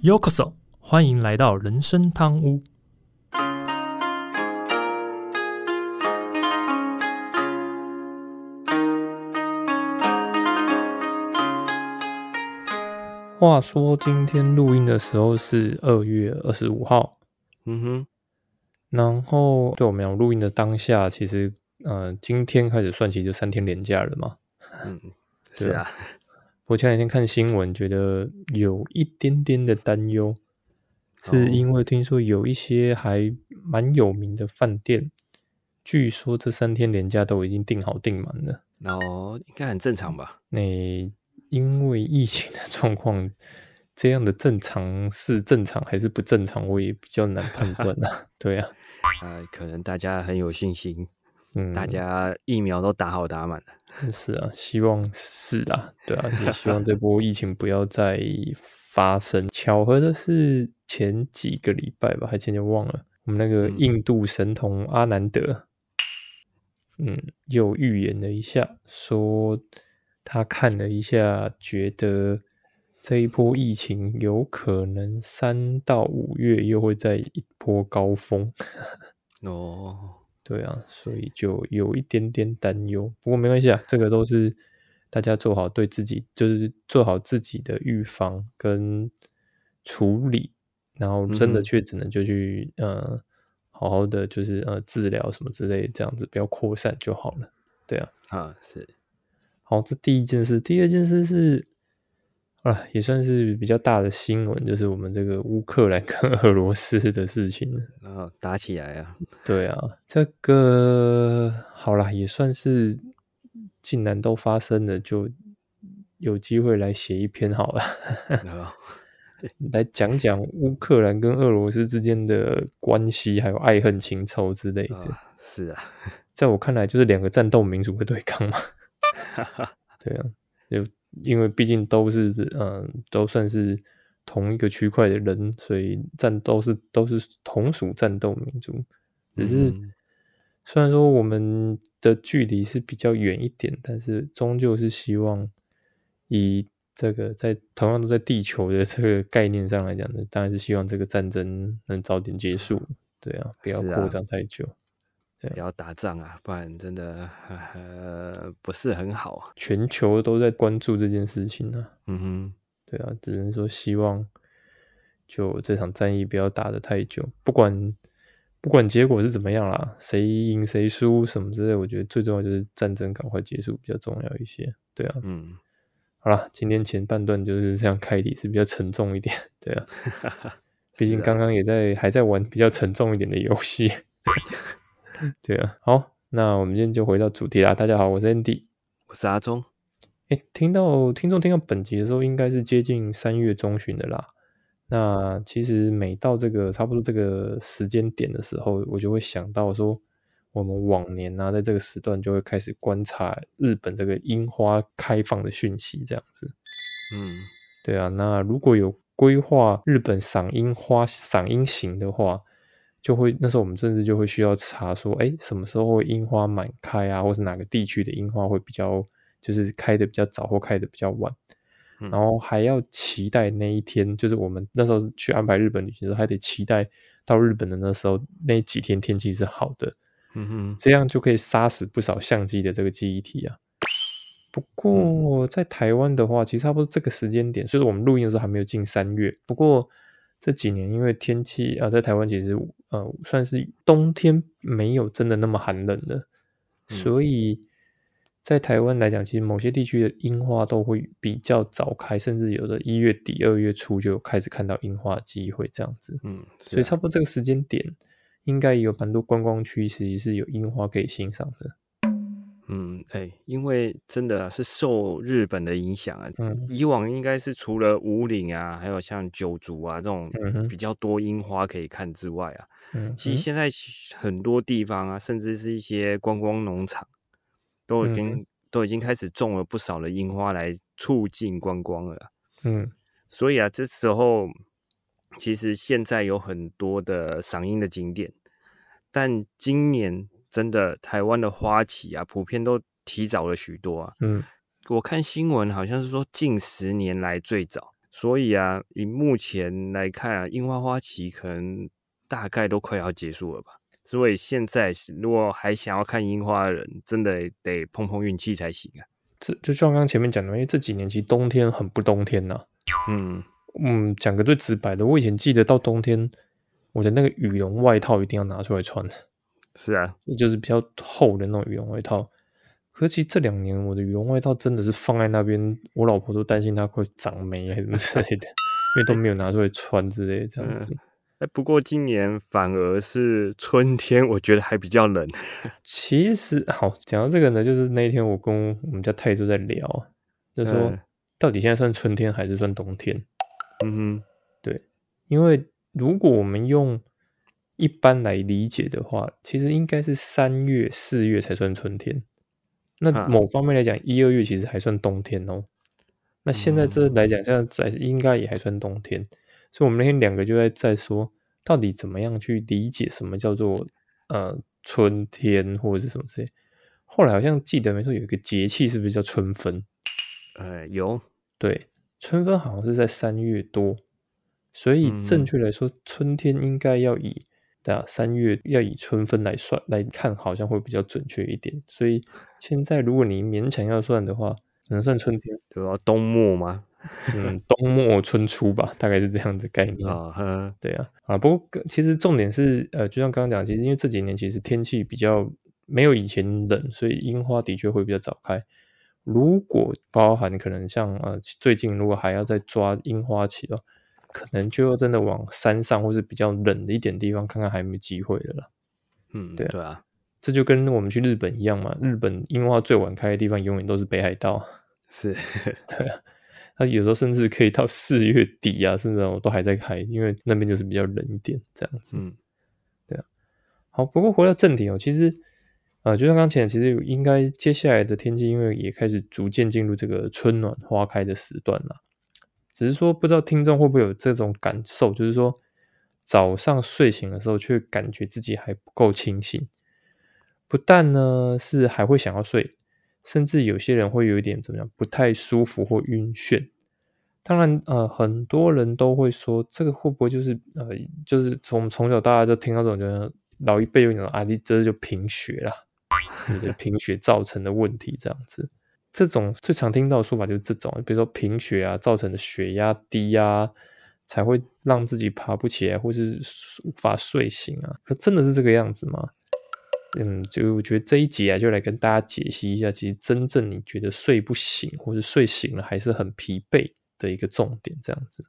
Yokoso，欢迎来到人生汤屋。话说今天录音的时候是二月二十五号，嗯哼，然后对我们讲录音的当下，其实呃今天开始算起就三天连假了嘛。嗯，是啊。我前两天看新闻，觉得有一点点的担忧，是因为听说有一些还蛮有名的饭店，据说这三天连假都已经订好订满了。哦，应该很正常吧？那因为疫情的状况，这样的正常是正常还是不正常，我也比较难判断啊。对啊，呃，可能大家很有信心，嗯，大家疫苗都打好打满了。是啊，希望是啊，对啊，也希望这 波疫情不要再发生。巧合的是，前几个礼拜吧，还前天忘了，我们那个印度神童阿南德，嗯，又预言了一下，说。他看了一下，觉得这一波疫情有可能三到五月又会在一波高峰。哦，对啊，所以就有一点点担忧。不过没关系啊，这个都是大家做好对自己，就是做好自己的预防跟处理。然后真的确诊了，就去呃好好的就是呃治疗什么之类，这样子不要扩散就好了。对啊，啊是。好，这第一件事，第二件事是啊，也算是比较大的新闻，就是我们这个乌克兰跟俄罗斯的事情，然 后打起来啊。对啊，这个好啦，也算是竟然都发生了，就有机会来写一篇好了，来讲讲乌克兰跟俄罗斯之间的关系，还有爱恨情仇之类的。是啊，在我看来，就是两个战斗民族的对抗嘛。对啊，就因为毕竟都是嗯，都算是同一个区块的人，所以战斗是都是同属战斗民族。只是虽然说我们的距离是比较远一点，但是终究是希望以这个在同样都在地球的这个概念上来讲呢，当然是希望这个战争能早点结束。对啊，不要扩张太久。不要打仗啊，不然真的呃不是很好。全球都在关注这件事情呢。嗯哼，对啊，只能说希望就这场战役不要打的太久。不管不管结果是怎么样啦，谁赢谁输什么之类，我觉得最重要就是战争赶快结束比较重要一些。对啊，嗯，好了，今天前半段就是这样开题是比较沉重一点。对啊，毕竟刚刚也在还在玩比较沉重一点的游戏。对啊，好，那我们今天就回到主题啦。大家好，我是 Andy，我是阿忠。哎，听到听众听到本集的时候，应该是接近三月中旬的啦。那其实每到这个差不多这个时间点的时候，我就会想到说，我们往年呢，在这个时段就会开始观察日本这个樱花开放的讯息，这样子。嗯，对啊，那如果有规划日本赏樱花、赏樱行的话。就会那时候我们甚至就会需要查说，哎，什么时候会樱花满开啊，或是哪个地区的樱花会比较就是开的比较早或开的比较晚，然后还要期待那一天，就是我们那时候去安排日本旅行的时候，还得期待到日本的那时候那几天天气是好的，嗯哼，这样就可以杀死不少相机的这个记忆体啊。不过在台湾的话，其实差不多这个时间点，所以我们录音的时候还没有进三月，不过。这几年因为天气啊，在台湾其实呃算是冬天没有真的那么寒冷的，所以在台湾来讲，其实某些地区的樱花都会比较早开，甚至有的一月底二月初就开始看到樱花机会这样子。嗯，所以差不多这个时间点，应该有蛮多观光区其实是有樱花可以欣赏的。嗯，哎，因为真的是受日本的影响啊，以往应该是除了五岭啊，还有像九族啊这种比较多樱花可以看之外啊，其实现在很多地方啊，甚至是一些观光农场，都已经都已经开始种了不少的樱花来促进观光了。嗯，所以啊，这时候其实现在有很多的赏樱的景点，但今年。真的，台湾的花期啊，普遍都提早了许多啊。嗯，我看新闻好像是说近十年来最早，所以啊，以目前来看啊，樱花花期可能大概都快要结束了吧。所以现在如果还想要看樱花的人，真的得碰碰运气才行啊。这就像刚刚前面讲的，因为这几年其实冬天很不冬天呐。嗯嗯，讲个最直白的，我以前记得到冬天，我的那个羽绒外套一定要拿出来穿。是啊，就是比较厚的那种羽绒外套。可是其实这两年我的羽绒外套真的是放在那边，我老婆都担心它会长霉还是什么之类的，因为都没有拿出来穿之类的这样子。哎，不过今年反而是春天，我觉得还比较冷。其实好讲到这个呢，就是那一天我跟我们家太都在聊，就说到底现在算春天还是算冬天？嗯哼，对，因为如果我们用一般来理解的话，其实应该是三月、四月才算春天。那某方面来讲，一二月其实还算冬天哦。那现在这来讲，现在应该也还算冬天。所以，我们那天两个就在在说，到底怎么样去理解什么叫做呃春天或者是什么之类。后来好像记得没错，有一个节气是不是叫春分？呃，有对，春分好像是在三月多，所以正确来说，春天应该要以对啊三月要以春分来算来看，好像会比较准确一点。所以现在如果你勉强要算的话，能算春天对吧？冬末吗？嗯，冬末春初吧，大概是这样的概念啊。对啊，啊，不过其实重点是，呃，就像刚刚讲，其实因为这几年其实天气比较没有以前冷，所以樱花的确会比较早开。如果包含可能像呃最近如果还要再抓樱花期的话，可能就要真的往山上或是比较冷的一点地方看看，还有没有机会的了。嗯，对对啊，这就跟我们去日本一样嘛。日本樱花最晚开的地方永远都是北海道。是，对啊。它有时候甚至可以到四月底啊，甚至我都还在开，因为那边就是比较冷一点这样子。嗯，对啊。好，不过回到正题哦，其实呃，就像刚才，其实应该接下来的天气，因为也开始逐渐进入这个春暖花开的时段了。只是说，不知道听众会不会有这种感受，就是说早上睡醒的时候，却感觉自己还不够清醒，不但呢是还会想要睡。甚至有些人会有一点怎么样，不太舒服或晕眩。当然，呃，很多人都会说，这个会不会就是呃，就是从从小到大就听到这种，就是老一辈有讲啊，你这就贫血啦，你的贫血造成的问题这样子。这种最常听到的说法就是这种，比如说贫血啊造成的血压低啊，才会让自己爬不起来，或是无法睡醒啊。可真的是这个样子吗？嗯，就我觉得这一集啊，就来跟大家解析一下，其实真正你觉得睡不醒，或者睡醒了还是很疲惫的一个重点，这样子。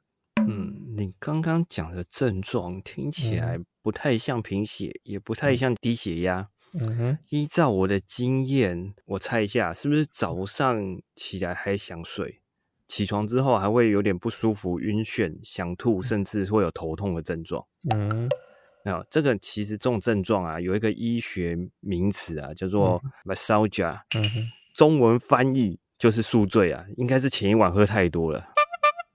嗯，你刚刚讲的症状听起来不太像贫血，也不太像低血压。嗯哼，依照我的经验，我猜一下，是不是早上起来还想睡，起床之后还会有点不舒服、晕眩、想吐，甚至会有头痛的症状？嗯。那这个其实这种症状啊，有一个医学名词啊，叫做 m a s a g a 嗯哼，中文翻译就是宿醉啊，应该是前一晚喝太多了。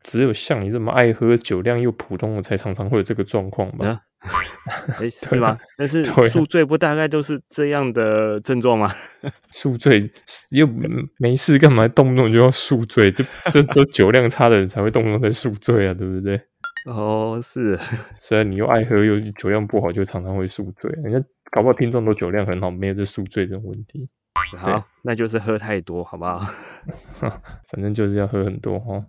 只有像你这么爱喝、酒量又普通的，才常常会有这个状况吧？哎，是吗？但是宿醉不大概都是这样的症状吗？宿醉又没事干嘛，动不动就要宿醉？就就就酒量差的人才会动不动在宿醉啊，对不对？哦，是，虽然你又爱喝又酒量不好，就常常会宿醉。人家搞不好听众都酒量很好，没有这宿醉这种问题。好，那就是喝太多，好不好？反正就是要喝很多哈。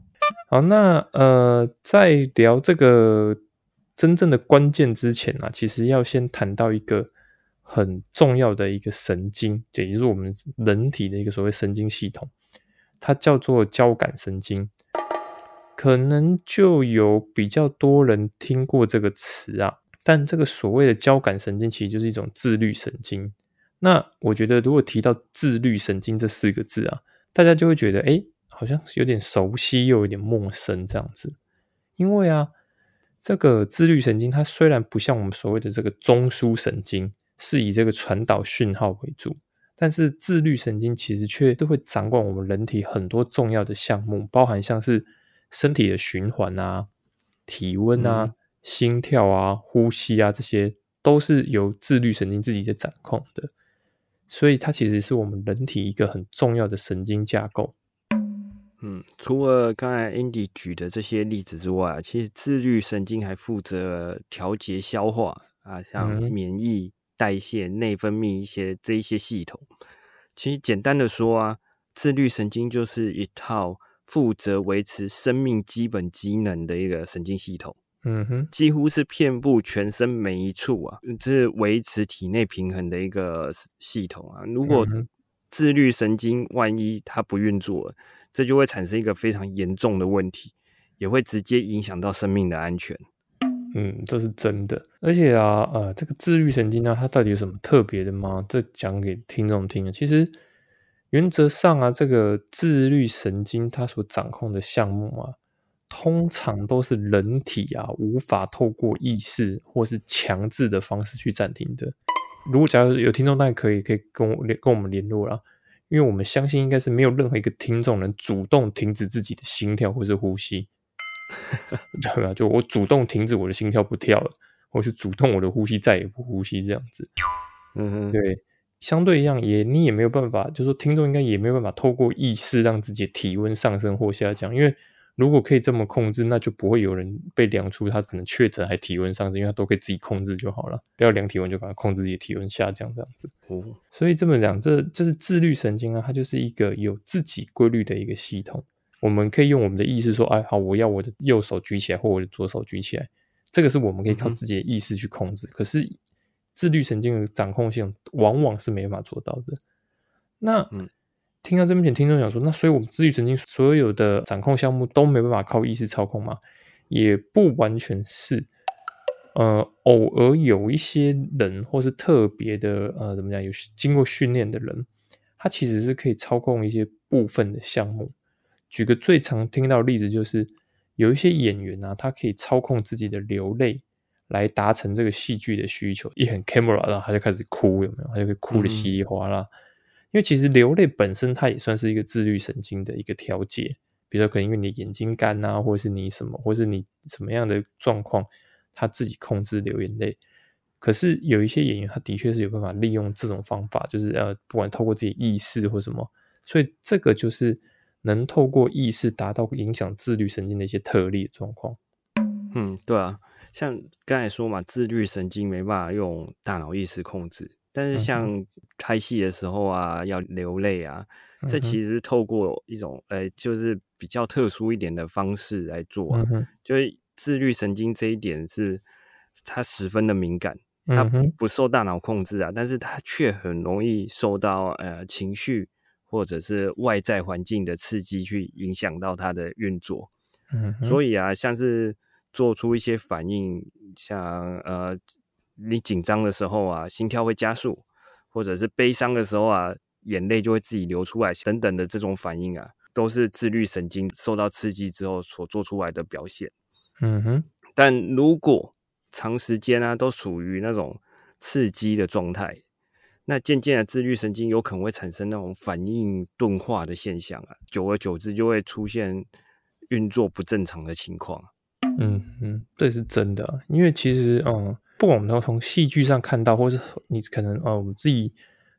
好，那呃，在聊这个真正的关键之前啊，其实要先谈到一个很重要的一个神经，也就是我们人体的一个所谓神经系统，它叫做交感神经。可能就有比较多人听过这个词啊，但这个所谓的交感神经其实就是一种自律神经。那我觉得如果提到自律神经这四个字啊，大家就会觉得哎，好像有点熟悉又有点陌生这样子。因为啊，这个自律神经它虽然不像我们所谓的这个中枢神经是以这个传导讯号为主，但是自律神经其实却都会掌管我们人体很多重要的项目，包含像是。身体的循环啊、体温啊、心跳啊、呼吸啊，这些都是由自律神经自己在掌控的，所以它其实是我们人体一个很重要的神经架构。嗯，除了刚才 Andy 举的这些例子之外，其实自律神经还负责调节消化啊，像免疫、代谢、内分泌一些这一些系统。其实简单的说啊，自律神经就是一套负责维持生命基本机能的一个神经系统。嗯哼，几乎是遍布全身每一处啊，这是维持体内平衡的一个系统啊。如果自律神经万一它不运作，这就会产生一个非常严重的问题，也会直接影响到生命的安全。嗯，这是真的。而且啊，呃，这个自律神经呢，它到底有什么特别的吗？这讲给听众听啊。其实原则上啊，这个自律神经它所掌控的项目啊。通常都是人体啊无法透过意识或是强制的方式去暂停的。如果假如有听众，那可以可以跟我跟我们联络啦，因为我们相信应该是没有任何一个听众能主动停止自己的心跳或是呼吸，对吧？就我主动停止我的心跳不跳了，或是主动我的呼吸再也不呼吸这样子。嗯哼，对，相对一样也你也没有办法，就说听众应该也没有办法透过意识让自己的体温上升或下降，因为。如果可以这么控制，那就不会有人被量出他可能确诊还体温上升，因为他都可以自己控制就好了。不要量体温就把它控制自己体温下降这样子。哦，所以这么讲，这就是自律神经啊，它就是一个有自己规律的一个系统。我们可以用我们的意识说，哎，好，我要我的右手举起来，或我的左手举起来，这个是我们可以靠自己的意识去控制。可是自律神经的掌控性往往是没办法做到的。那嗯。听到这边，听众想说，那所以我们自律神经所有的掌控项目都没办法靠意识操控吗？也不完全是，呃，偶尔有一些人或是特别的，呃，怎么讲，有经过训练的人，他其实是可以操控一些部分的项目。举个最常听到的例子，就是有一些演员啊，他可以操控自己的流泪来达成这个戏剧的需求，一很 camera，然后他就开始哭，有没有？他就会哭的稀里哗啦。因为其实流泪本身，它也算是一个自律神经的一个调节。比如说，可能因为你眼睛干啊，或者是你什么，或是你什么样的状况，他自己控制流眼泪。可是有一些演员，他的确是有办法利用这种方法，就是呃，不管透过自己意识或什么，所以这个就是能透过意识达到影响自律神经的一些特例状况。嗯，对啊，像刚才说嘛，自律神经没办法用大脑意识控制。但是像拍戏的时候啊，要流泪啊，这其实透过一种呃，就是比较特殊一点的方式来做啊，就是自律神经这一点是它十分的敏感，它不受大脑控制啊，但是它却很容易受到呃情绪或者是外在环境的刺激去影响到它的运作，所以啊，像是做出一些反应，像呃。你紧张的时候啊，心跳会加速；或者是悲伤的时候啊，眼泪就会自己流出来，等等的这种反应啊，都是自律神经受到刺激之后所做出来的表现。嗯哼。但如果长时间啊都属于那种刺激的状态，那渐渐的自律神经有可能会产生那种反应钝化的现象啊，久而久之就会出现运作不正常的情况。嗯嗯，这是真的，因为其实嗯。不管我们都从戏剧上看到，或是你可能呃，我们自己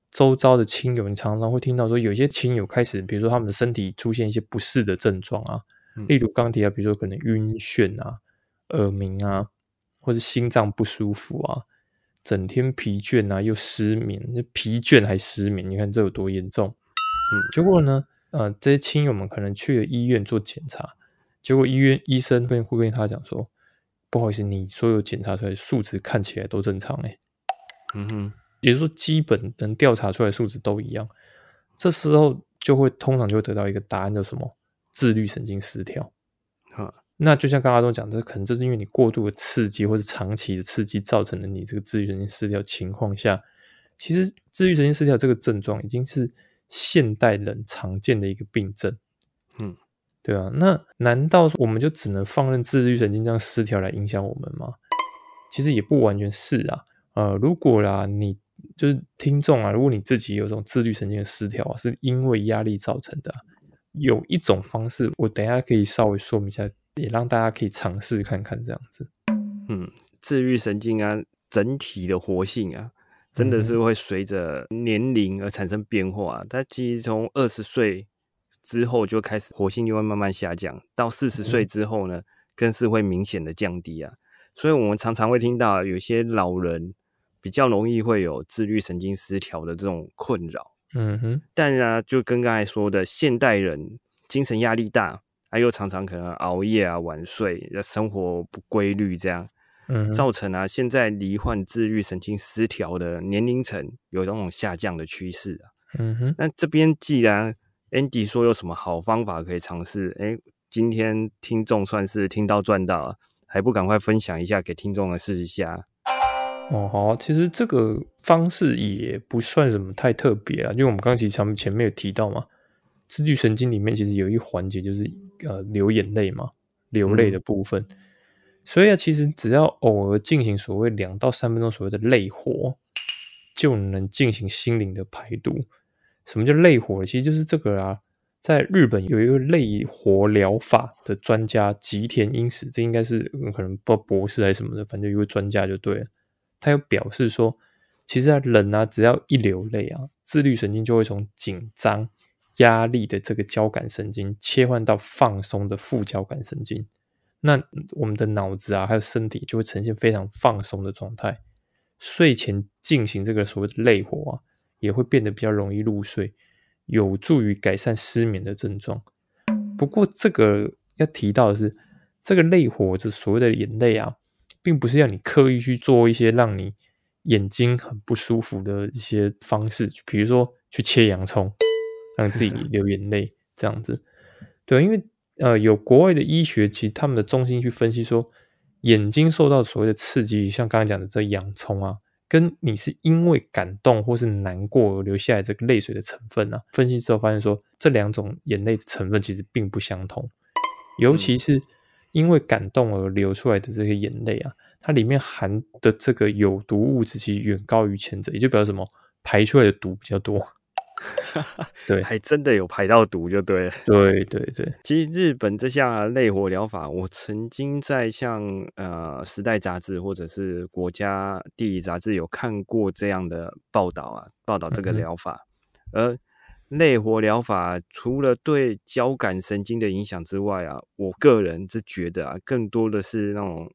周遭的亲友，你常常会听到说，有些亲友开始，比如说他们的身体出现一些不适的症状啊，例如刚提到，比如说可能晕眩啊、耳鸣啊，或是心脏不舒服啊，整天疲倦啊，又失眠，那疲倦还失眠，你看这有多严重？嗯，结果呢，呃，这些亲友们可能去了医院做检查，结果医院医生会会跟他讲说。不好意思，你所有检查出来数值看起来都正常哎，嗯哼，也就是说基本能调查出来数值都一样，这时候就会通常就会得到一个答案，叫什么自律神经失调。哈，那就像刚刚都讲的，可能就是因为你过度的刺激或者长期的刺激造成的你这个自律神经失调情况下，其实自律神经失调这个症状已经是现代人常见的一个病症。嗯。对啊，那难道我们就只能放任自律神经这样失调来影响我们吗？其实也不完全是啊。呃，如果啦，你就是听众啊，如果你自己有这种自律神经的失调啊，是因为压力造成的，有一种方式，我等下可以稍微说明一下，也让大家可以尝试看看这样子。嗯，自律神经啊，整体的活性啊，真的是会随着年龄而产生变化。它其实从二十岁。之后就开始活性就会慢慢下降，到四十岁之后呢，更是会明显的降低啊。所以我们常常会听到有些老人比较容易会有自律神经失调的这种困扰。嗯哼，但啊，就跟刚才说的，现代人精神压力大，还又常常可能熬夜啊、晚睡、生活不规律，这样，嗯，造成啊，现在罹患自律神经失调的年龄层有那种下降的趋势啊。嗯哼，那这边既然 Andy 说有什么好方法可以尝试，哎，今天听众算是听到赚到啊，还不赶快分享一下给听众来试一下。哦，好，其实这个方式也不算什么太特别啊，因为我们刚刚其实前前面有提到嘛，自律神经里面其实有一环节就是呃流眼泪嘛，流泪的部分，所以啊，其实只要偶尔进行所谓两到三分钟所谓的泪活，就能进行心灵的排毒。什么叫泪活？其实就是这个啊，在日本有一个泪活疗法的专家吉田英史，这应该是可能不博士还是什么的，反正一位专家就对了。他又表示说，其实啊，人啊，只要一流泪啊，自律神经就会从紧张、压力的这个交感神经切换到放松的副交感神经。那我们的脑子啊，还有身体就会呈现非常放松的状态。睡前进行这个所谓的泪活啊，也会变得比较容易入睡，有助于改善失眠的症状。不过，这个要提到的是，这个泪活，就所谓的眼泪啊。并不是要你刻意去做一些让你眼睛很不舒服的一些方式，比如说去切洋葱，让自己 流眼泪这样子。对，因为呃，有国外的医学，其实他们的中心去分析说，眼睛受到所谓的刺激，像刚刚讲的这洋葱啊，跟你是因为感动或是难过而流下来这个泪水的成分啊，分析之后发现说，这两种眼泪的成分其实并不相同，尤其是。因为感动而流出来的这些眼泪啊，它里面含的这个有毒物质其实远高于前者，也就表示什么排出来的毒比较多。对，还真的有排到毒就对了。对对对，其实日本这项类火疗法，我曾经在像呃《时代》杂志或者是《国家地理》杂志有看过这样的报道啊，报道这个疗法，而。内活疗法除了对交感神经的影响之外啊，我个人是觉得啊，更多的是那种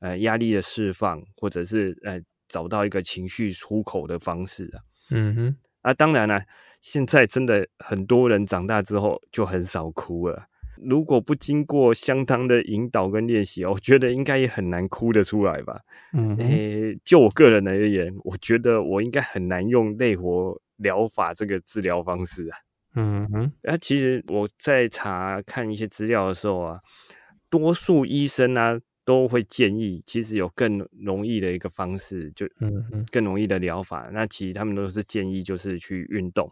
呃压力的释放，或者是呃找到一个情绪出口的方式啊。嗯哼，啊，当然了，现在真的很多人长大之后就很少哭了。如果不经过相当的引导跟练习，我觉得应该也很难哭得出来吧。嗯，诶，就我个人而言，我觉得我应该很难用内活。疗法这个治疗方式啊，嗯哼，那其实我在查看一些资料的时候啊，多数医生呢都会建议，其实有更容易的一个方式，就嗯，更容易的疗法。那其实他们都是建议就是去运动。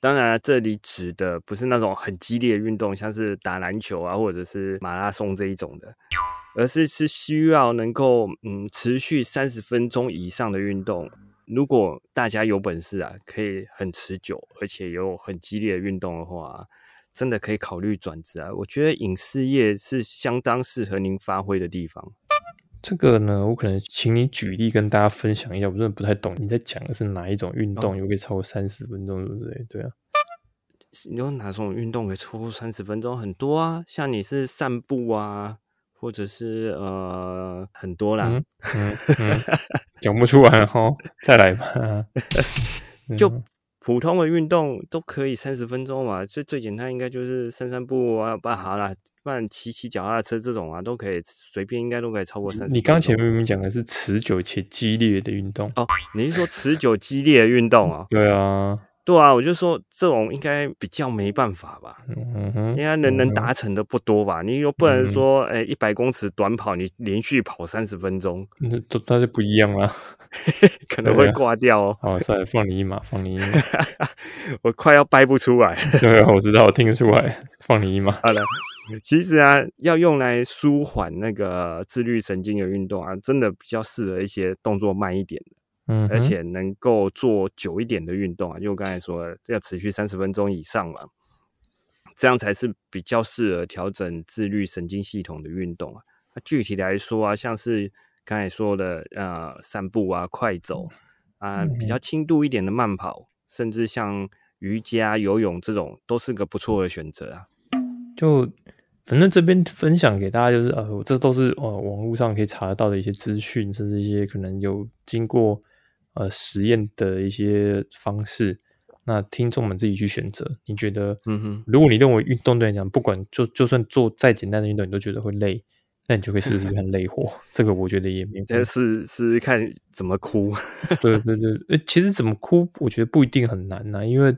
当然，这里指的不是那种很激烈的运动，像是打篮球啊，或者是马拉松这一种的，而是是需要能够嗯持续三十分钟以上的运动。如果大家有本事啊，可以很持久，而且有很激烈的运动的话，真的可以考虑转职啊。我觉得影视业是相当适合您发挥的地方。这个呢，我可能请你举例跟大家分享一下，我真的不太懂你在讲的是哪一种运动，又可以超过三十分钟之类。对啊，有哪种运动可以超过三十分钟？很多啊，像你是散步啊。或者是呃很多啦，讲不出来哈，再来吧。就普通的运动都可以三十分钟嘛，最最简单应该就是散散步啊，不好啦，不然骑骑脚踏车这种啊，都可以随便应该都可以超过三十。你刚前面明明讲的是持久且激烈的运动哦，你是说持久激烈的运动啊？对啊。对啊，我就说这种应该比较没办法吧，应该能能达成的不多吧。你又不能说，哎，一百公尺短跑，你连续跑三十分钟，那都那就不一样了，可能会挂掉哦。好，算了，放你一马，放你一马。我快要掰不出来。对啊，我知道，我听得出来，放你一马。好了，其实啊，要用来舒缓那个自律神经的运动啊，真的比较适合一些动作慢一点的。嗯，而且能够做久一点的运动啊，因为我刚才说要持续三十分钟以上嘛，这样才是比较适合调整自律神经系统的运动啊。那具体来说啊，像是刚才说的呃散步啊、快走啊，比较轻度一点的慢跑，甚至像瑜伽、游泳这种都是个不错的选择啊。就反正这边分享给大家，就是呃，这都是呃网络上可以查得到的一些资讯，甚至一些可能有经过呃实验的一些方式。那听众们自己去选择。你觉得，嗯哼，如果你认为运动对你讲，不管就就算做再简单的运动，你都觉得会累，那你就可以试试看累活。这个我觉得也没。再试试看怎么哭。对对对，诶，其实怎么哭，我觉得不一定很难呐，因为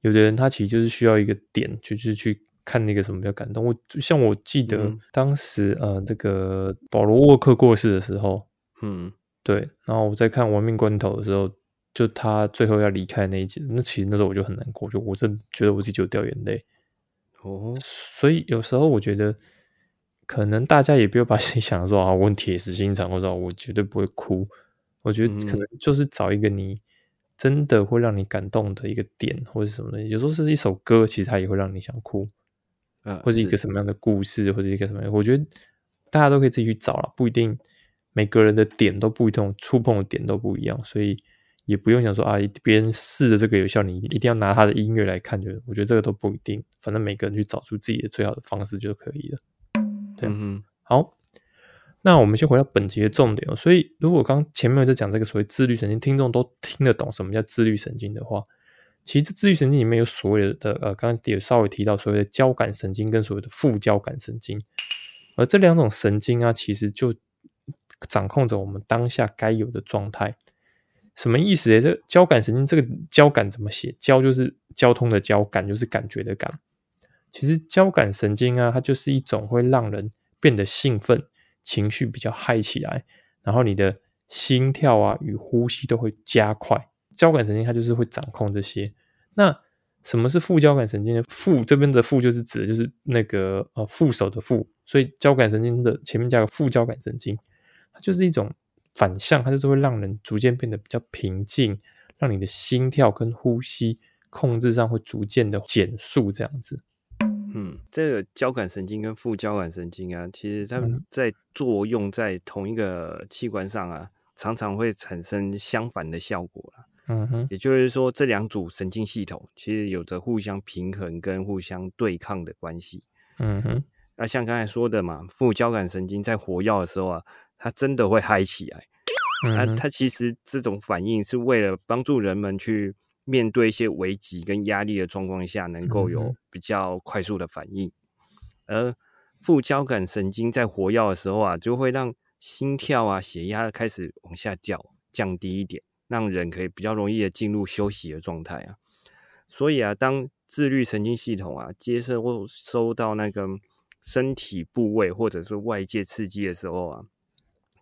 有的人他其实就是需要一个点，就是去。看那个什么比较感动，我像我记得当时呃，这个保罗沃克过世的时候，嗯，对，然后我在看亡命关头的时候，就他最后要离开那一集，那其实那时候我就很难过，就我真觉得我自己有掉眼泪。哦，所以有时候我觉得，可能大家也不要把 自己想说啊，我铁石心肠，或者我绝对不会哭。我觉得可能就是找一个你真的会让你感动的一个点，或者什么的，有时候是一首歌，其实它也会让你想哭。啊或者一个什么样的故事，或者一个什么样，我觉得大家都可以自己去找了，不一定每个人的点都不一样，触碰的点都不一样，所以也不用想说啊，别人试的这个有效，你一定要拿他的音乐来看，就我觉得这个都不一定，反正每个人去找出自己的最好的方式就可以了。对，嗯好，那我们先回到本集的重点哦。所以如果刚前面在讲这个所谓自律神经，听众都听得懂什么叫自律神经的话。其实自律神经里面有所谓的呃，刚刚也稍微提到所谓的交感神经跟所谓的副交感神经，而这两种神经啊，其实就掌控着我们当下该有的状态。什么意思呢？这交感神经这个交感怎么写？交就是交通的交，感就是感觉的感。其实交感神经啊，它就是一种会让人变得兴奋、情绪比较嗨起来，然后你的心跳啊与呼吸都会加快。交感神经它就是会掌控这些。那什么是副交感神经呢？副这边的副就是指的就是那个呃副手的副，所以交感神经的前面加个副交感神经，它就是一种反向，它就是会让人逐渐变得比较平静，让你的心跳跟呼吸控制上会逐渐的减速，这样子。嗯，这个交感神经跟副交感神经啊，其实它们在作用在同一个器官上啊，常常会产生相反的效果了。嗯哼，也就是说，这两组神经系统其实有着互相平衡跟互相对抗的关系。嗯哼，那像刚才说的嘛，副交感神经在活跃的时候啊，它真的会嗨起来。那它其实这种反应是为了帮助人们去面对一些危机跟压力的状况下，能够有比较快速的反应。而副交感神经在活跃的时候啊，就会让心跳啊、血压开始往下掉，降低一点。让人可以比较容易的进入休息的状态啊，所以啊，当自律神经系统啊接收或收到那个身体部位或者是外界刺激的时候啊，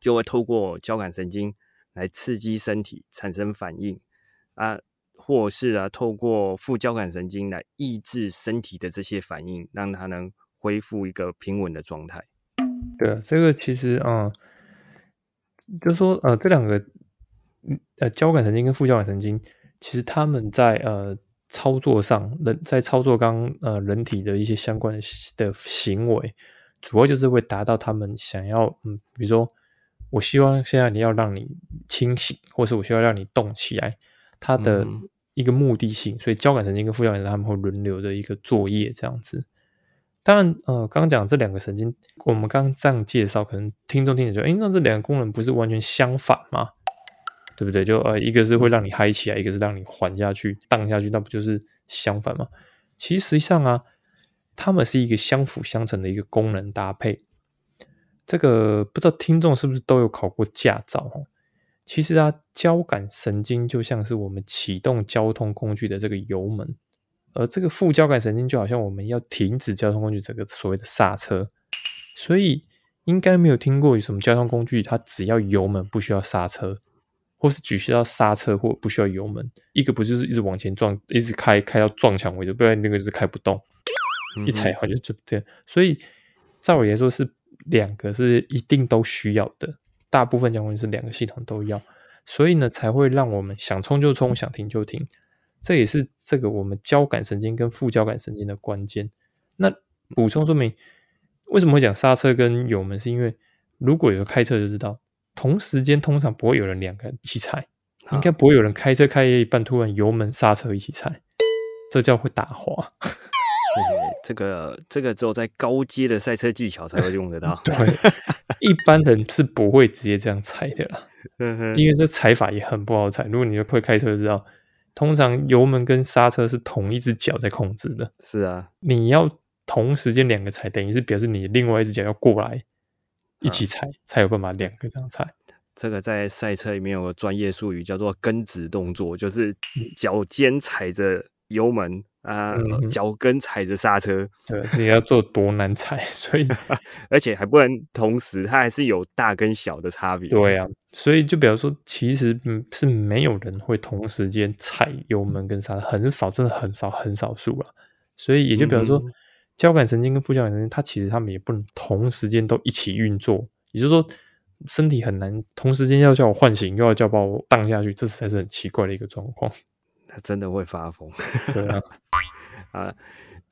就会透过交感神经来刺激身体产生反应啊，或是啊透过副交感神经来抑制身体的这些反应，让它能恢复一个平稳的状态。对啊，这个其实啊，就说呃这两个。呃，交感神经跟副交感神经，其实他们在呃操作上，人在操作刚呃人体的一些相关的的行为，主要就是会达到他们想要，嗯，比如说，我希望现在你要让你清醒，或是我需要让你动起来，它的一个目的性，所以交感神经跟副交感神经他们会轮流的一个作业这样子。当然，呃，刚刚讲这两个神经，我们刚刚这样介绍，可能听众听着就，哎，那这两个功能不是完全相反吗？对不对？就呃，一个是会让你嗨起来，一个是让你缓下去、荡下去，那不就是相反吗？其实实际上啊，它们是一个相辅相成的一个功能搭配。这个不知道听众是不是都有考过驾照哦？其实啊，交感神经就像是我们启动交通工具的这个油门，而这个副交感神经就好像我们要停止交通工具这个所谓的刹车。所以应该没有听过有什么交通工具，它只要油门不需要刹车。或是只需要刹车，或不需要油门，一个不就是一直往前撞，一直开开到撞墙为止，不然那个就是开不动，一踩好像就这样。所以照理来说是两个是一定都需要的，大部分交通是两个系统都要，所以呢才会让我们想冲就冲，想停就停。这也是这个我们交感神经跟副交感神经的关键。那补充说明，为什么会讲刹车跟油门，是因为如果有开车就知道。同时间通常不会有人两个人一起踩，应该不会有人开车开一半突然油门刹车一起踩，这叫会打滑。这个这个只有在高阶的赛车技巧才会用得到。对，一般人是不会直接这样踩的啦。因为这踩法也很不好踩。如果你会开车，就知道，通常油门跟刹车是同一只脚在控制的。是啊，你要同时间两个踩，等于是表示你另外一只脚要过来一起踩，才有办法两个这样踩。这个在赛车里面有个专业术语叫做跟指动作，就是脚尖踩着油门。啊，脚跟踩着刹车，对，你要做多难踩，所以 而且还不能同时，它还是有大跟小的差别。对啊，所以就比如说，其实嗯是没有人会同时间踩油门跟刹车，很少，真的很少，很少数了。所以也就比如说，交感神经跟副交感神经，它其实他们也不能同时间都一起运作，也就是说，身体很难同时间要叫我唤醒，又要叫把我荡下去，这才是很奇怪的一个状况。他真的会发疯，对啊，啊，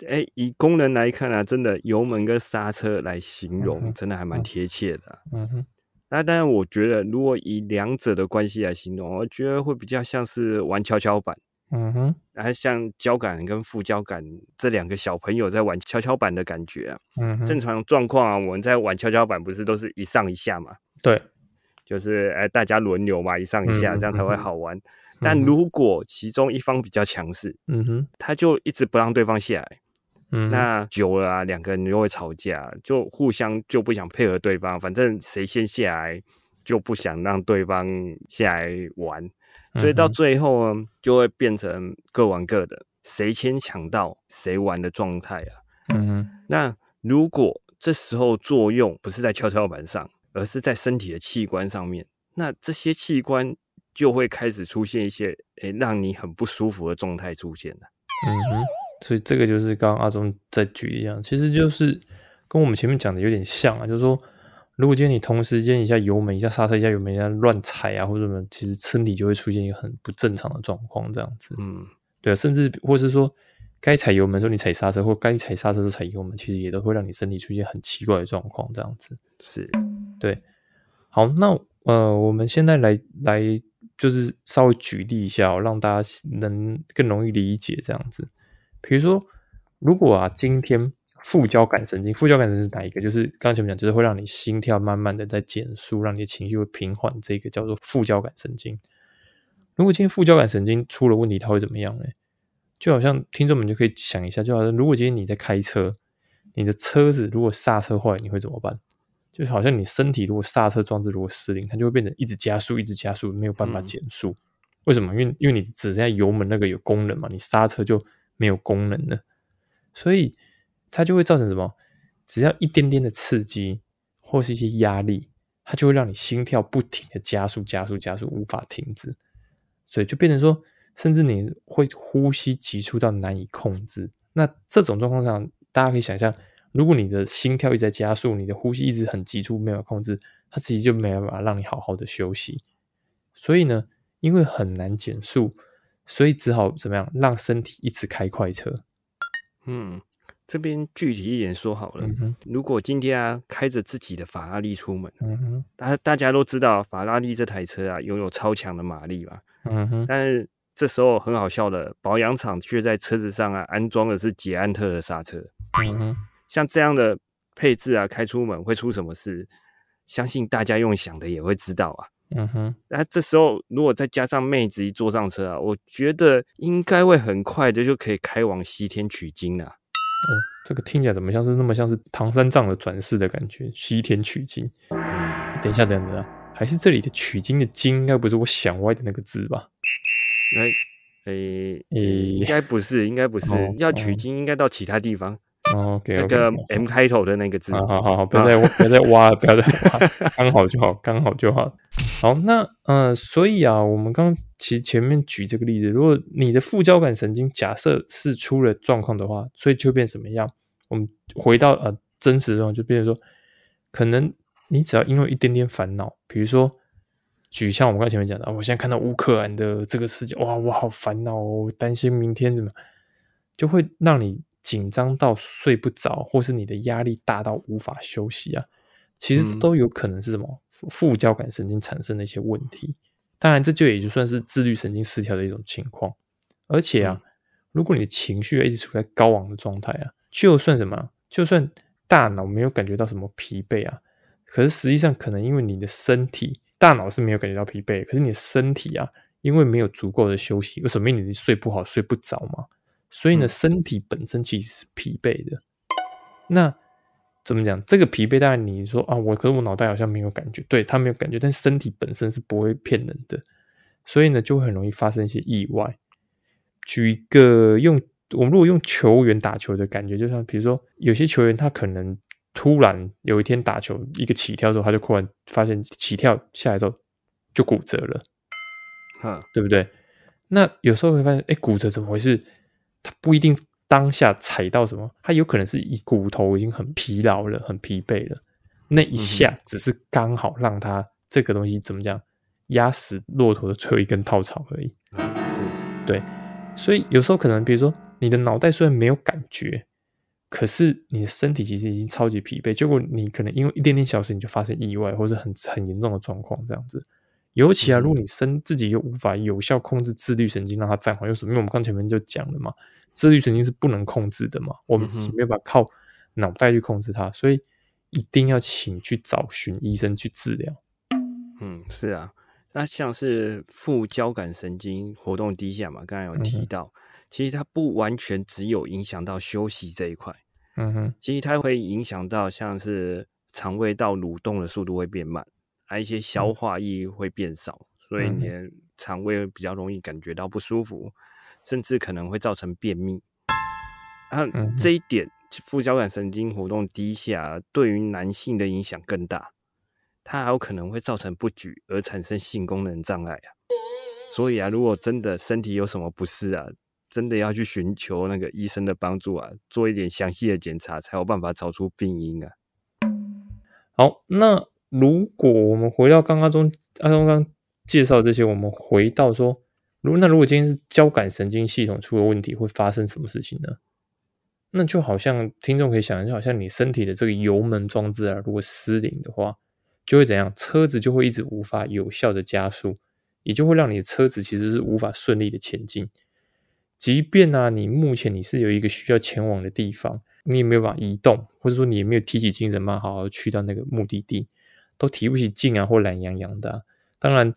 哎，以功能来看啊，真的油门跟刹车来形容，真的还蛮贴切的。嗯哼，那当然，我觉得如果以两者的关系来形容，我觉得会比较像是玩跷跷板。嗯哼，还像交感跟副交感这两个小朋友在玩跷跷板的感觉啊。嗯正常状况啊，我们在玩跷跷板不是都是一上一下嘛？对，就是哎，大家轮流嘛，一上一下，这样才会好玩。但如果其中一方比较强势，嗯哼，他就一直不让对方下来，嗯，那久了啊，两个人就会吵架，就互相就不想配合对方，反正谁先下来就不想让对方下来玩，所以到最后呢，就会变成各玩各的，谁先抢到谁玩的状态啊，嗯哼，那如果这时候作用不是在跷跷板上，而是在身体的器官上面，那这些器官。就会开始出现一些诶，让你很不舒服的状态出现了。嗯哼，所以这个就是刚刚阿忠在举一样，其实就是跟我们前面讲的有点像啊，就是说，如果今天你同时间一下油门、一下刹车、一下油门、一下乱踩啊，或者什么，其实身体就会出现一个很不正常的状况，这样子。嗯，对啊，甚至或是说，该踩油门的时候你踩刹车，或该踩刹车的时候踩油门，其实也都会让你身体出现很奇怪的状况，这样子。是，对。好，那呃，我们现在来来。就是稍微举例一下，让大家能更容易理解这样子。比如说，如果啊，今天副交感神经，副交感神经是哪一个？就是刚才前面讲，就是会让你心跳慢慢的在减速，让你的情绪会平缓，这个叫做副交感神经。如果今天副交感神经出了问题，它会怎么样呢？就好像听众们就可以想一下，就好像如果今天你在开车，你的车子如果刹车坏，你会怎么办？就好像你身体如果刹车装置如果失灵，它就会变成一直加速，一直加速，没有办法减速。为什么？因为因为你只剩下油门那个有功能嘛，你刹车就没有功能了，所以它就会造成什么？只要一点点的刺激或是一些压力，它就会让你心跳不停的加速、加速、加速，无法停止。所以就变成说，甚至你会呼吸急促到难以控制。那这种状况上，大家可以想象。如果你的心跳一直在加速，你的呼吸一直很急促，没有控制，它其实就没办法让你好好的休息。所以呢，因为很难减速，所以只好怎么样，让身体一直开快车。嗯，这边具体一点说好了，如果今天啊开着自己的法拉利出门，嗯哼，大大家都知道法拉利这台车啊拥有超强的马力嘛，嗯哼，但是这时候很好笑的，保养厂却在车子上啊安装的是捷安特的刹车，嗯哼。像这样的配置啊，开出门会出什么事？相信大家用想的也会知道啊。嗯哼，那这时候如果再加上妹子一坐上车啊，我觉得应该会很快的就可以开往西天取经了。哦，这个听起来怎么像是那么像是唐三藏的转世的感觉？西天取经？嗯等一下，等等，还是这里的取经的经应该不是我想歪的那个字吧？哎，诶诶，应该不是，应该不是，要取经应该到其他地方。哦，那个 M 开头的那个字，好好好，不要再不要再挖了，不要再挖，刚好就好，刚好就好。好，那呃，所以啊，我们刚其实前面举这个例子，如果你的副交感神经假设是出了状况的话，所以就变什么样？我们回到呃真实状况，就变成说，可能你只要因为一点点烦恼，比如说举像我们刚前面讲的，我现在看到乌克兰的这个事情，哇，我好烦恼哦，担心明天怎么，就会让你。紧张到睡不着，或是你的压力大到无法休息啊，其实都有可能是什么副交感神经产生的一些问题。当然，这就也就算是自律神经失调的一种情况。而且啊，如果你的情绪一直处在高昂的状态啊，就算什么，就算大脑没有感觉到什么疲惫啊，可是实际上可能因为你的身体，大脑是没有感觉到疲惫，可是你的身体啊，因为没有足够的休息，为什么你睡不好、睡不着嘛？所以呢，身体本身其实是疲惫的。那怎么讲？这个疲惫，当然你说啊，我可是我脑袋好像没有感觉，对他没有感觉，但身体本身是不会骗人的，所以呢，就会很容易发生一些意外。举一个用我们如果用球员打球的感觉，就像比如说有些球员他可能突然有一天打球一个起跳之后，他就突然发现起跳下来之后就骨折了，哈，对不对？那有时候会发现，哎，骨折怎么回事？他不一定。当下踩到什么，他有可能是一骨头已经很疲劳了，很疲惫了。那一下只是刚好让他这个东西怎么讲，压死骆驼的最后一根稻草而已。是，对。所以有时候可能，比如说你的脑袋虽然没有感觉，可是你的身体其实已经超级疲惫。结果你可能因为一点点小事你就发生意外，或者很很严重的状况这样子。尤其啊，如果你身自己又无法有效控制自律神经，让它暂缓，又什么？因为我们刚前面就讲了嘛。自律神经是不能控制的嘛，我们没有办法靠脑袋去控制它，所以一定要请去找寻医生去治疗。嗯，是啊，那像是副交感神经活动低下嘛，刚才有提到，其实它不完全只有影响到休息这一块，嗯哼，其实它会影响到像是肠胃道蠕动的速度会变慢，还有一些消化液会变少，所以你的肠胃比较容易感觉到不舒服。甚至可能会造成便秘，啊，这一点副交感神经活动低下，对于男性的影响更大，它还有可能会造成不举而产生性功能障碍啊。所以啊，如果真的身体有什么不适啊，真的要去寻求那个医生的帮助啊，做一点详细的检查，才有办法找出病因啊。好，那如果我们回到刚刚中阿东刚介绍这些，我们回到说。如那如果今天是交感神经系统出了问题，会发生什么事情呢？那就好像听众可以想象，就好像你身体的这个油门装置啊，如果失灵的话，就会怎样？车子就会一直无法有效的加速，也就会让你的车子其实是无法顺利的前进。即便呢，你目前你是有一个需要前往的地方，你也没有办法移动，或者说你也没有提起精神嘛，好好去到那个目的地，都提不起劲啊，或懒洋洋的。当然。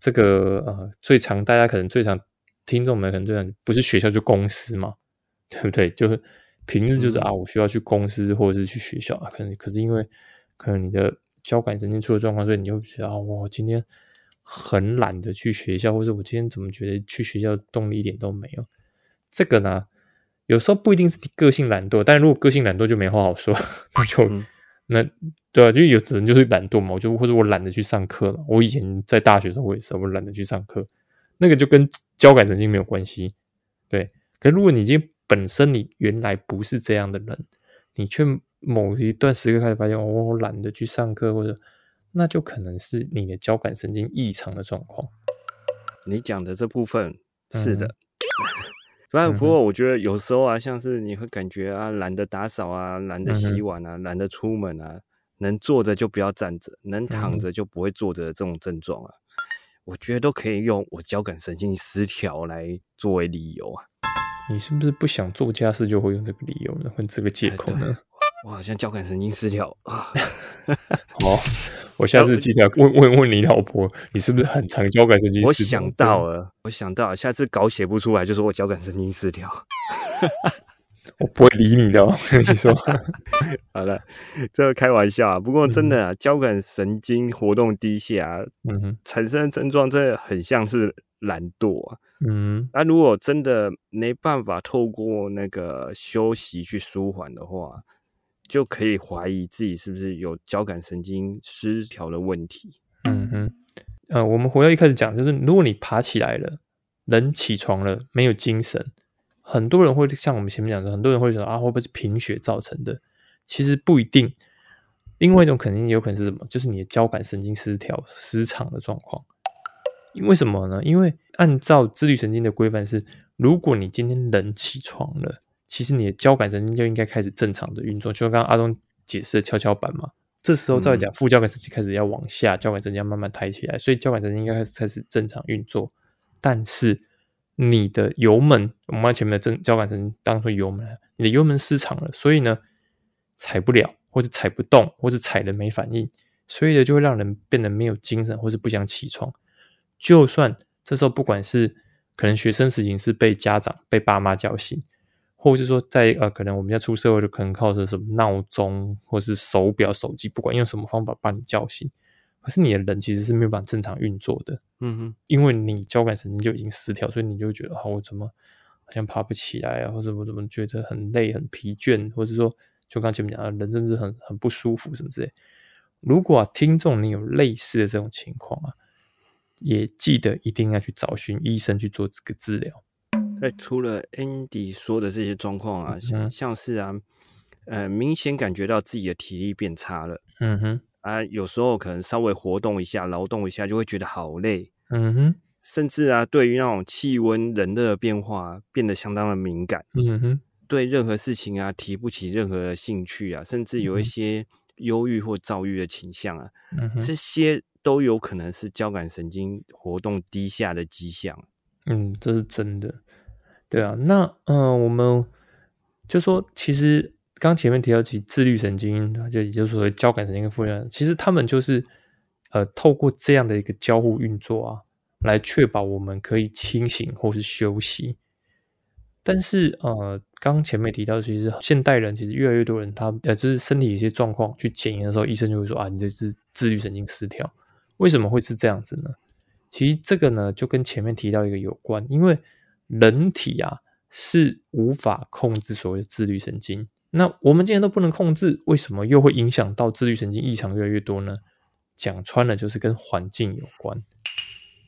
这个呃，最常大家可能最常听众们可能最常不是学校就公司嘛，对不对？就是平日就是啊，我需要去公司或者是去学校啊，可能可是因为可能你的交感神经出了状况，所以你就觉得啊，我今天很懒得去学校，或者我今天怎么觉得去学校动力一点都没有？这个呢，有时候不一定是个性懒惰，但如果个性懒惰就没话好说，那 就那。对啊，就有人就是懒惰嘛，我就或者我懒得去上课了。我以前在大学时候我也是，我懒得去上课，那个就跟交感神经没有关系。对，可如果你今天本身你原来不是这样的人，你却某一段时刻开始发现，哦，我懒得去上课，或者那就可能是你的交感神经异常的状况。你讲的这部分是的。不不过，我觉得有时候啊，像是你会感觉啊，懒得打扫啊，懒得洗碗啊，懒得出门啊。能坐着就不要站着，能躺着就不会坐着。这种症状啊，我觉得都可以用我交感神经失调来作为理由啊。你是不是不想做家事就会用这个理由呢？用这个借口呢？我好像交感神经失调啊。好，我下次记得问问问你老婆，你是不是很常交感神经？我想到了，我想到了，下次稿写不出来，就说我交感神经失调。我不会理你的，我跟你说。好了，这个开玩笑啊。不过真的啊，交感神经活动低下，嗯哼，产生的症状真的很像是懒惰啊。嗯，那如果真的没办法透过那个休息去舒缓的话，就可以怀疑自己是不是有交感神经失调的问题。嗯哼，呃，我们回到一开始讲，就是如果你爬起来了，人起床了，没有精神。很多人会像我们前面讲的，很多人会说啊，会不会是贫血造成的？其实不一定。另外一种肯定有可能是什么？就是你的交感神经失调、失常的状况。因为什么呢？因为按照自律神经的规范是，如果你今天人起床了，其实你的交感神经就应该开始正常的运作，就像刚刚阿东解释的跷跷板嘛。这时候再讲副交感神经开始要往下，交感神经要慢慢抬起来，所以交感神经应该开始开始正常运作。但是你的油门，我们把前面的正交感神经当做油门，你的油门失常了，所以呢，踩不了，或者踩不动，或者踩了没反应，所以呢，就会让人变得没有精神，或是不想起床。就算这时候不管是可能学生时期是被家长、被爸妈叫醒，或者是说在呃，可能我们要出社会就可能靠着什么闹钟，或是手表、手机，不管用什么方法把你叫醒。可是你的人其实是没有办法正常运作的，嗯哼，因为你交感神经就已经失调，所以你就觉得啊，我怎么好像爬不起来啊，或者我怎么觉得很累、很疲倦，或者说就刚前面讲的，人真是很很不舒服什么之类。如果啊，听众你有类似的这种情况啊，也记得一定要去找寻医生去做这个治疗。哎，除了 Andy 说的这些状况啊，像像是啊，呃，明显感觉到自己的体力变差了，嗯哼。啊，有时候可能稍微活动一下、劳动一下，就会觉得好累。嗯哼，甚至啊，对于那种气温、人热变化，变得相当的敏感。嗯哼，对任何事情啊，提不起任何的兴趣啊，甚至有一些忧郁或躁郁的倾向啊。这些都有可能是交感神经活动低下的迹象。嗯，这是真的。对啊，那嗯，我们就说其实。刚前面提到起自律神经，就也就是说交感神经跟副交感，其实他们就是呃透过这样的一个交互运作啊，来确保我们可以清醒或是休息。但是呃，刚前面提到，其实现代人其实越来越多人，他呃就是身体一些状况去检验的时候，医生就会说啊，你这是自律神经失调。为什么会是这样子呢？其实这个呢，就跟前面提到一个有关，因为人体啊是无法控制所谓的自律神经。那我们既然都不能控制，为什么又会影响到自律神经异常越来越多呢？讲穿了就是跟环境有关，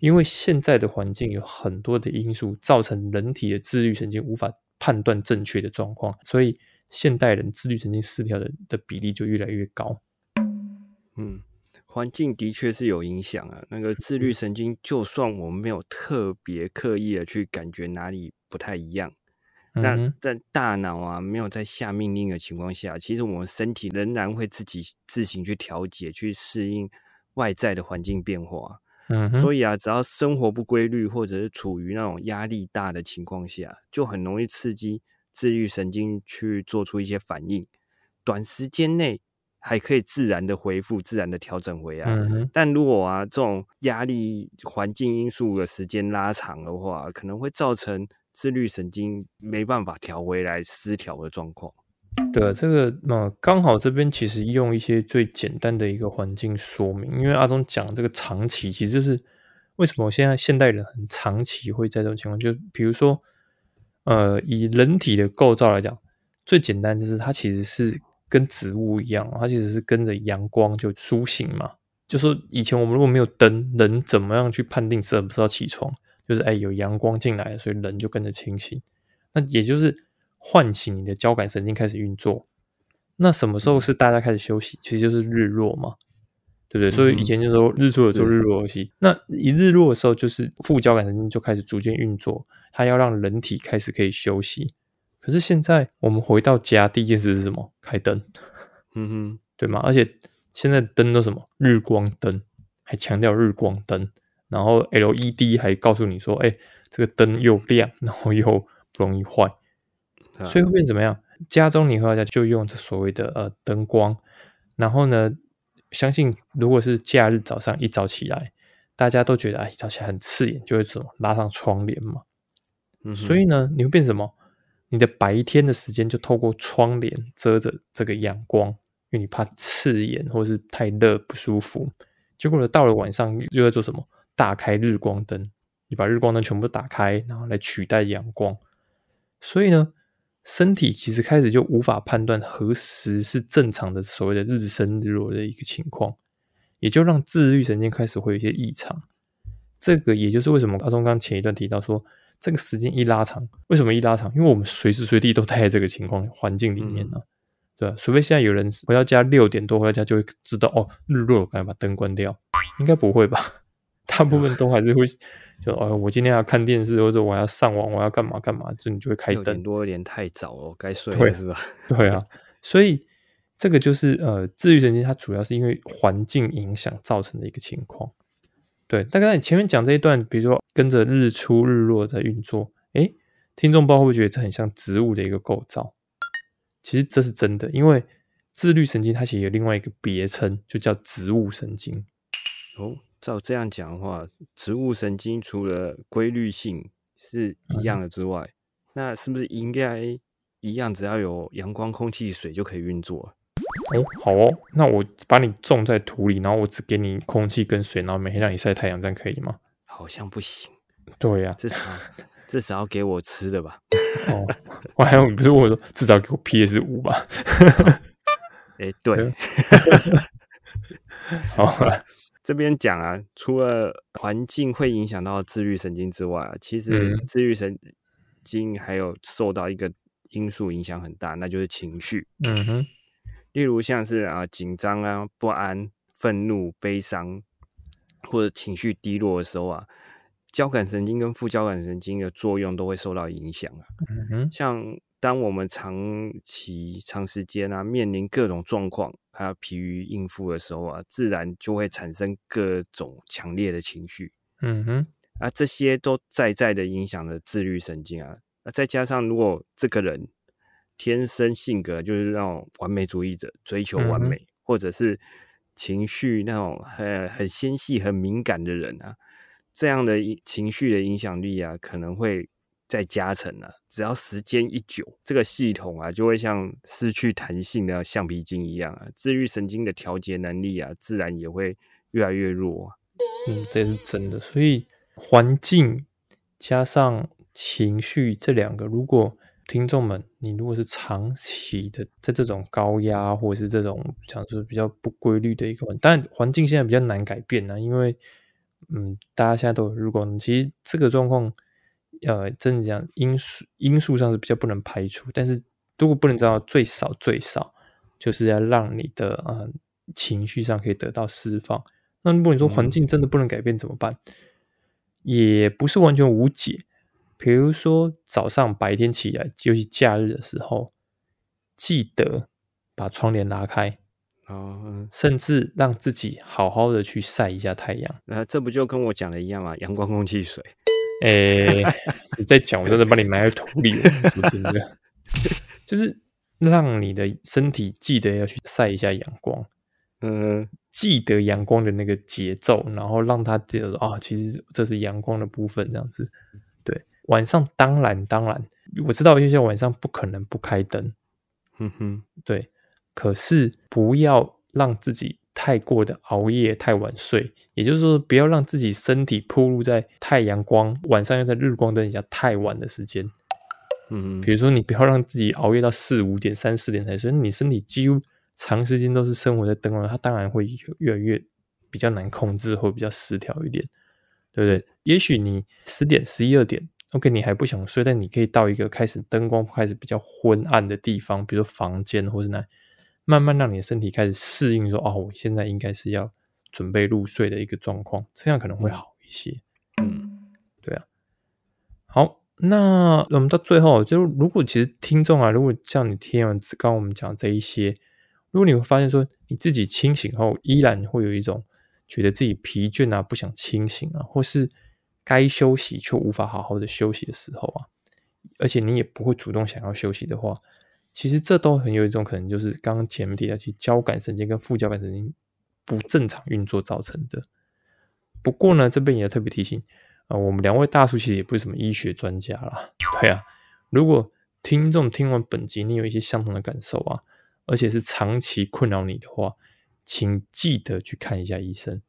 因为现在的环境有很多的因素造成人体的自律神经无法判断正确的状况，所以现代人自律神经失调的的比例就越来越高。嗯，环境的确是有影响啊。那个自律神经，就算我们没有特别刻意的去感觉哪里不太一样。那在大脑啊没有在下命令的情况下，其实我们身体仍然会自己自行去调节、去适应外在的环境变化。嗯，所以啊，只要生活不规律，或者是处于那种压力大的情况下，就很容易刺激自律神经去做出一些反应。短时间内还可以自然的恢复、自然的调整回来。但如果啊这种压力环境因素的时间拉长的话，可能会造成。自律神经没办法调回来失调的状况。对，这个嘛刚好这边其实用一些最简单的一个环境说明，因为阿忠讲这个长期，其实是为什么现在现代人很长期会在这种情况，就比如说，呃，以人体的构造来讲，最简单就是它其实是跟植物一样，它其实是跟着阳光就苏醒嘛。就说以前我们如果没有灯，人怎么样去判定是不是要起床？就是哎，有阳光进来了，所以人就跟着清醒。那也就是唤醒你的交感神经开始运作。那什么时候是大家开始休息？其实就是日落嘛，对不对？所以以前就说日出的时候日落而息。那一日落的时候，就是副交感神经就开始逐渐运作，它要让人体开始可以休息。可是现在我们回到家，第一件事是什么？开灯，嗯哼，对吗？而且现在灯都什么日光灯，还强调日光灯。然后 LED 还告诉你说：“哎，这个灯又亮，然后又不容易坏，所以会变怎么样？家中你和大家就用这所谓的呃灯光。然后呢，相信如果是假日早上一早起来，大家都觉得哎，早起来很刺眼，就会怎么拉上窗帘嘛。嗯所以呢，你会变什么？你的白天的时间就透过窗帘遮着这个阳光，因为你怕刺眼或是太热不舒服。结果，到了晚上又在做什么？打开日光灯，你把日光灯全部打开，然后来取代阳光。所以呢，身体其实开始就无法判断何时是正常的所谓的日升日落的一个情况，也就让自律神经开始会有一些异常。这个也就是为什么阿忠刚前一段提到说，这个时间一拉长，为什么一拉长？因为我们随时随地都待在这个情况环境里面呢，对吧？除非现在有人回到家六点多回到家就会知道哦，日落，赶快把灯关掉，应该不会吧？大部分都还是会就哦，我今天要看电视，或者我要上网，我要干嘛干嘛，就你就会开灯。点多有点太早了，该睡了是吧？对啊，所以这个就是呃，自律神经它主要是因为环境影响造成的一个情况。对，大概前面讲这一段，比如说跟着日出日落在运作，诶，听众不知道会不会觉得这很像植物的一个构造？其实这是真的，因为自律神经它其实有另外一个别称，就叫植物神经。哦，照这样讲的话，植物神经除了规律性是一样的之外，那是不是应该一样，只要有阳光、空气、水就可以运作？哦，好哦，那我把你种在土里，然后我只给你空气跟水，然后每天让你晒太阳，这样可以吗？好像不行。对呀，至少 至少要给我吃的吧。哦，我还有不是我说至少给我 PS 五吧？哎，对。好，这边讲啊，除了环境会影响到自律神经之外，其实自律神经还有受到一个因素影响很大，那就是情绪。嗯哼。例如像是啊紧张啊不安愤怒悲伤或者情绪低落的时候啊，交感神经跟副交感神经的作用都会受到影响啊。像当我们长期长时间啊面临各种状况，还有疲于应付的时候啊，自然就会产生各种强烈的情绪。嗯哼，啊这些都在在的影响了自律神经啊。那再加上如果这个人。天生性格就是那种完美主义者，追求完美，或者是情绪那种很很纤细、很敏感的人啊，这样的情绪的影响力啊，可能会再加成啊。只要时间一久，这个系统啊，就会像失去弹性的橡皮筋一样啊，自律神经的调节能力啊，自然也会越来越弱。嗯，这是真的。所以环境加上情绪这两个，如果听众们，你如果是长期的在这种高压，或者是这种讲说比较不规律的一个，但环境现在比较难改变呢，因为嗯，大家现在都有日光，其实这个状况，呃，真的讲因素因素上是比较不能排除，但是如果不能做到最少最少，就是要让你的呃情绪上可以得到释放。那如果你说环境真的不能改变怎么办？也不是完全无解。比如说早上白天起来，尤其假日的时候，记得把窗帘拉开啊，甚至让自己好好的去晒一下太阳。那这不就跟我讲的一样嘛？阳光、空气、水。哎，你在讲，我真的把你埋在土里了，真的。就是让你的身体记得要去晒一下阳光，嗯，记得阳光的那个节奏，然后让他记得说啊，其实这是阳光的部分，这样子。晚上当然当然，我知道有些晚上不可能不开灯，嗯哼，对。可是不要让自己太过的熬夜、太晚睡，也就是说，不要让自己身体暴露在太阳光晚上要在日光灯下太晚的时间。嗯，比如说你不要让自己熬夜到四五点、三四点才睡，你身体几乎长时间都是生活在灯光，它当然会越来越比较难控制，或比较失调一点，对不对？也许你十点、十一二点。OK，你还不想睡，但你可以到一个开始灯光开始比较昏暗的地方，比如房间或是那，慢慢让你的身体开始适应，说哦，我现在应该是要准备入睡的一个状况，这样可能会好一些。嗯，对啊。好，那我们到最后，就如果其实听众啊，如果像你听完刚刚我们讲这一些，如果你会发现说你自己清醒后依然会有一种觉得自己疲倦啊，不想清醒啊，或是。该休息却无法好好的休息的时候啊，而且你也不会主动想要休息的话，其实这都很有一种可能，就是刚刚前面提到，其交感神经跟副交感神经不正常运作造成的。不过呢，这边也要特别提醒啊，我们两位大叔其实也不是什么医学专家啦。对啊，如果听众听完本集，你有一些相同的感受啊，而且是长期困扰你的话，请记得去看一下医生。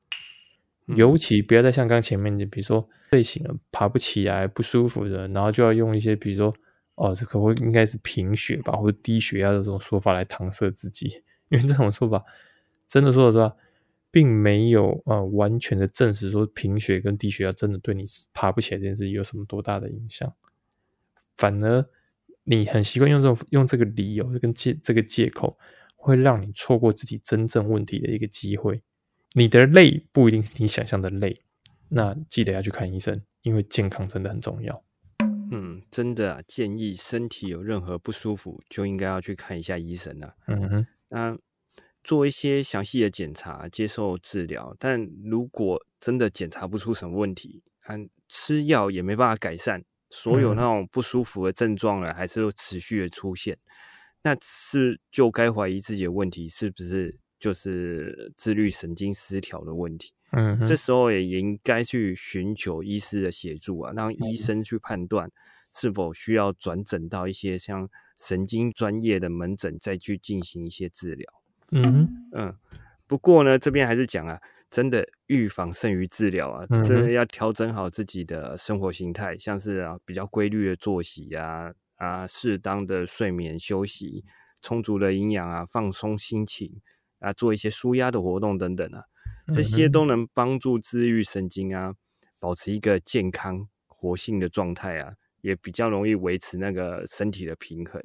尤其不要再像刚前面的，比如说睡醒了爬不起来不舒服的，然后就要用一些比如说哦，这可会应该是贫血吧，或者低血压的这种说法来搪塞自己，因为这种说法真的说实话，并没有呃完全的证实说贫血跟低血压真的对你爬不起来这件事有什么多大的影响，反而你很习惯用这种用这个理由跟借这个借口，会让你错过自己真正问题的一个机会。你的累不一定是你想象的累，那记得要去看医生，因为健康真的很重要。嗯，真的啊，建议身体有任何不舒服就应该要去看一下医生啊。嗯哼，那做一些详细的检查，接受治疗。但如果真的检查不出什么问题，嗯吃药也没办法改善，所有那种不舒服的症状呢，还是会持续的出现，那是就该怀疑自己的问题是不是就是自律神经失调的问题。嗯，这时候也应该去寻求医师的协助啊，让医生去判断是否需要转诊到一些像神经专业的门诊，再去进行一些治疗。嗯嗯，不过呢，这边还是讲啊，真的预防胜于治疗啊，真的要调整好自己的生活形态，像是啊比较规律的作息啊啊，适当的睡眠休息，充足的营养啊，放松心情啊，做一些舒压的活动等等啊。这些都能帮助治愈神经啊，保持一个健康活性的状态啊，也比较容易维持那个身体的平衡，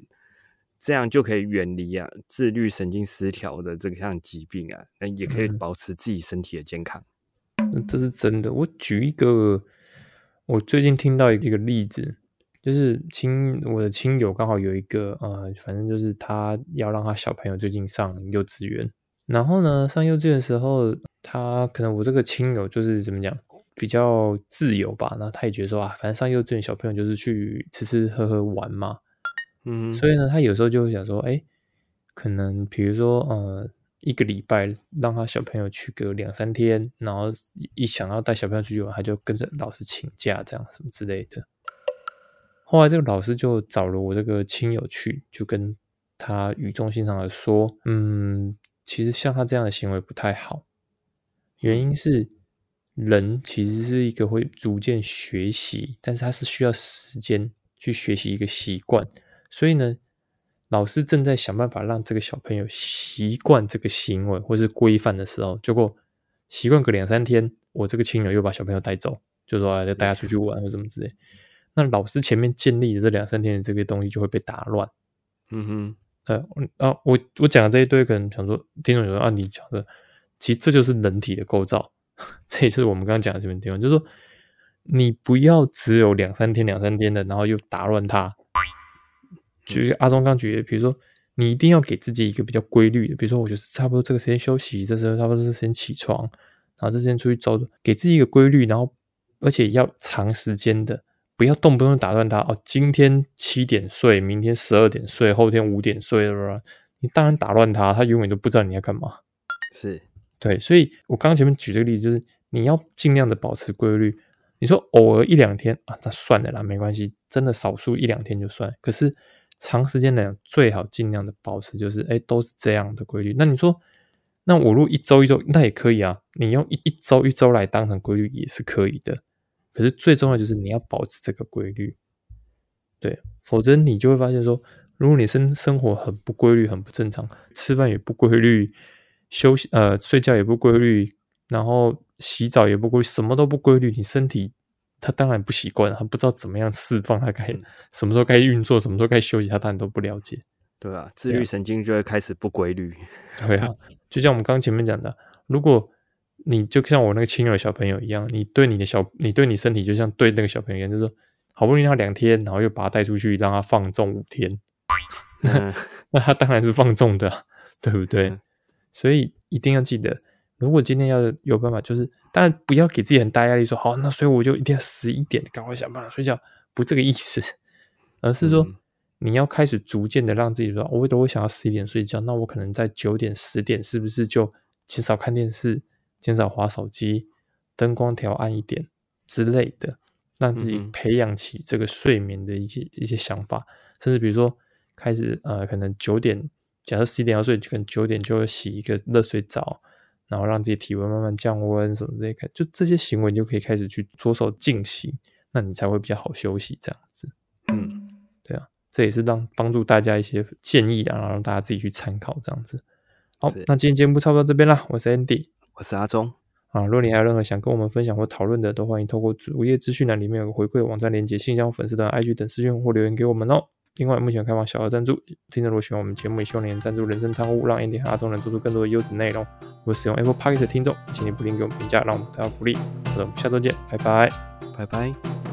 这样就可以远离啊自律神经失调的这项疾病啊，那也可以保持自己身体的健康。这是真的。我举一个，我最近听到一个例子，就是亲我的亲友刚好有一个呃，反正就是他要让他小朋友最近上幼稚园。然后呢，上幼稚园的时候，他可能我这个亲友就是怎么讲，比较自由吧。然后他也觉得说啊，反正上幼稚园小朋友就是去吃吃喝喝玩嘛，嗯，所以呢，他有时候就会想说，哎，可能比如说呃，一个礼拜让他小朋友去个两三天，然后一想要带小朋友出去玩，他就跟着老师请假，这样什么之类的。后来这个老师就找了我这个亲友去，就跟他语重心长的说，嗯。其实像他这样的行为不太好，原因是人其实是一个会逐渐学习，但是他是需要时间去学习一个习惯，所以呢，老师正在想办法让这个小朋友习惯这个行为或是规范的时候，结果习惯个两三天，我这个亲友又把小朋友带走，就说要带他出去玩或什么之类，那老师前面建立的这两三天的这个东西就会被打乱，嗯哼。呃，啊，我我讲的这一堆，可能想说，听众有说啊，你讲的，其实这就是人体的构造，这也是我们刚刚讲的这边地方，就是说，你不要只有两三天、两三天的，然后又打乱它。就是阿忠刚举的，比如说，你一定要给自己一个比较规律的，比如说，我就是差不多这个时间休息，这时候差不多这时间起床，然后这时间出去走，给自己一个规律，然后而且要长时间的。不要动不动打断他哦！今天七点睡，明天十二点睡，后天五点睡了，你当然打乱他，他永远都不知道你要干嘛。是对，所以我刚刚前面举这个例子，就是你要尽量的保持规律。你说偶尔一两天啊，那算了啦，没关系，真的少数一两天就算。可是长时间来讲，最好尽量的保持，就是哎，都是这样的规律。那你说，那我如果一周一周，那也可以啊。你用一一周一周来当成规律也是可以的。可是最重要就是你要保持这个规律，对，否则你就会发现说，如果你生生活很不规律、很不正常，吃饭也不规律，休息呃睡觉也不规律，然后洗澡也不规律，什么都不规律，你身体它当然不习惯，它不知道怎么样释放，它该什么时候该运作，什么时候该休息，它当然都不了解，对啊，自律神经就会开始不规律，对啊，就像我们刚前面讲的，如果。你就像我那个亲儿小朋友一样，你对你的小，你对你身体就像对那个小朋友一样，就是说，好不容易他两天，然后又把他带出去，让他放纵五天，那那他当然是放纵的，对不对？所以一定要记得，如果今天要有办法，就是当然不要给自己很大压力，说好，那所以我就一定要十一点赶快想办法睡觉，不这个意思，而是说你要开始逐渐的让自己说，我都会想要十一点睡觉，那我可能在九点、十点，是不是就减少看电视？减少划手机，灯光调暗一点之类的，让自己培养起这个睡眠的一些一些想法，甚至比如说开始呃，可能九点，假设十一点要睡，可能九点就会洗一个热水澡，然后让自己体温慢慢降温什么之类，就这些行为你就可以开始去着手进行，那你才会比较好休息这样子。嗯，对啊，这也是让帮助大家一些建议啊，然后让大家自己去参考这样子。好，那今天节目差不多到这边啦，我是 Andy。我是阿忠啊，如果你还有任何想跟我们分享或讨论的，都欢迎透过主页资讯栏里面有个回馈网站连接、信箱、粉丝团、IG 等私讯或留言给我们哦。另外，目前开放小额赞助，听众如果喜欢我们节目，也希望能赞助人生汤屋，让 Andy 和阿忠能做出更多的优质内容。如果使用 Apple Podcast 的听众，请你不吝给我们评价，让我们得到鼓励。好的我们下周见，拜拜，拜拜。